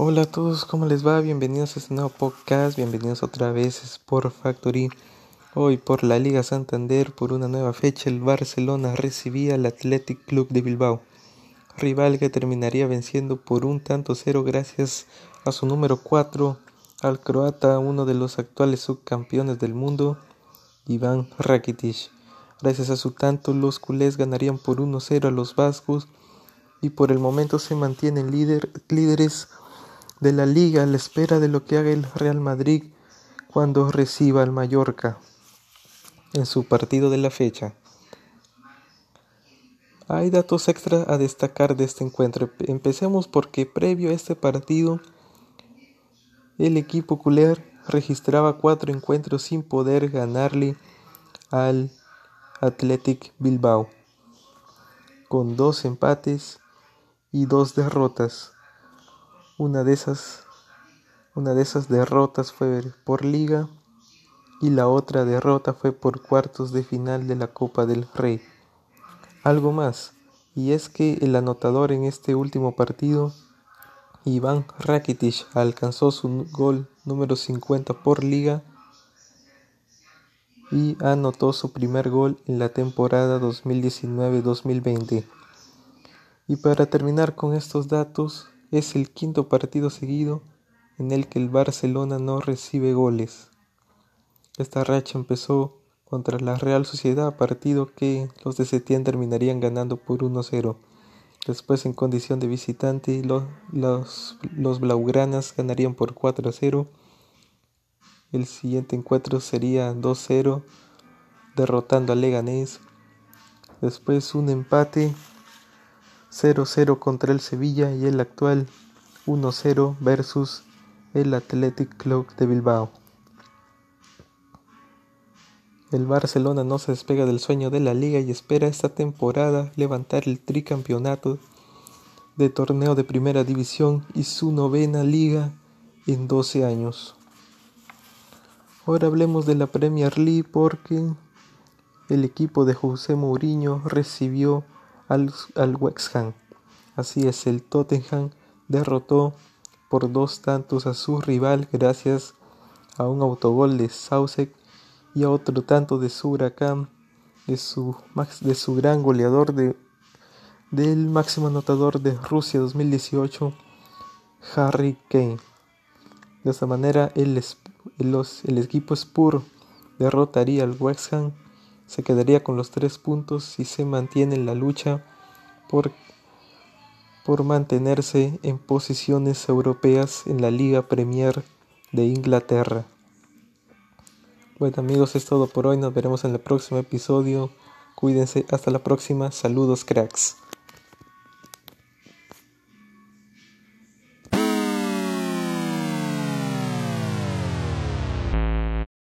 Hola a todos, ¿cómo les va? Bienvenidos a este nuevo podcast, bienvenidos otra vez Sport Factory. Hoy por la Liga Santander, por una nueva fecha, el Barcelona recibía al Athletic Club de Bilbao, rival que terminaría venciendo por un tanto cero gracias a su número 4, al croata, uno de los actuales subcampeones del mundo, Iván Rakitic. Gracias a su tanto, los culés ganarían por 1-0 a los vascos y por el momento se mantienen líder, líderes de la liga a la espera de lo que haga el Real Madrid cuando reciba al Mallorca en su partido de la fecha. Hay datos extra a destacar de este encuentro. Empecemos porque previo a este partido el equipo culé registraba cuatro encuentros sin poder ganarle al Athletic Bilbao, con dos empates y dos derrotas. Una de esas, una de esas derrotas fue por liga y la otra derrota fue por cuartos de final de la Copa del Rey. Algo más, y es que el anotador en este último partido, Iván Rakitic, alcanzó su gol número 50 por liga y anotó su primer gol en la temporada 2019-2020. Y para terminar con estos datos, es el quinto partido seguido en el que el Barcelona no recibe goles. Esta racha empezó contra la Real Sociedad, partido que los de Setién terminarían ganando por 1-0. Después, en condición de visitante, los, los, Blaugranas ganarían por 4-0. El siguiente encuentro sería 2-0, derrotando a Leganés. Después, un empate 0-0 contra el Sevilla y el actual 1-0 versus el Athletic Club de Bilbao. El Barcelona no se despega del sueño de la liga y espera esta temporada levantar el tricampeonato de torneo de primera división y su novena liga en 12 años. Ahora hablemos de la Premier League porque el equipo de José Mourinho recibió al, al. Así es, el Tottenham derrotó por dos tantos a su rival gracias a un autogol de Soucek y a otro tanto de su huracán, de su, de su gran goleador de, del máximo anotador de Rusia 2018, Harry Kane. De esta manera el, el equipo Spur derrotaría al West Ham se quedaría con los tres puntos si se mantiene en la lucha por, por mantenerse en posiciones europeas en la Liga Premier de Inglaterra. Bueno amigos, es todo por hoy. Nos veremos en el próximo episodio. Cuídense. Hasta la próxima. Saludos cracks.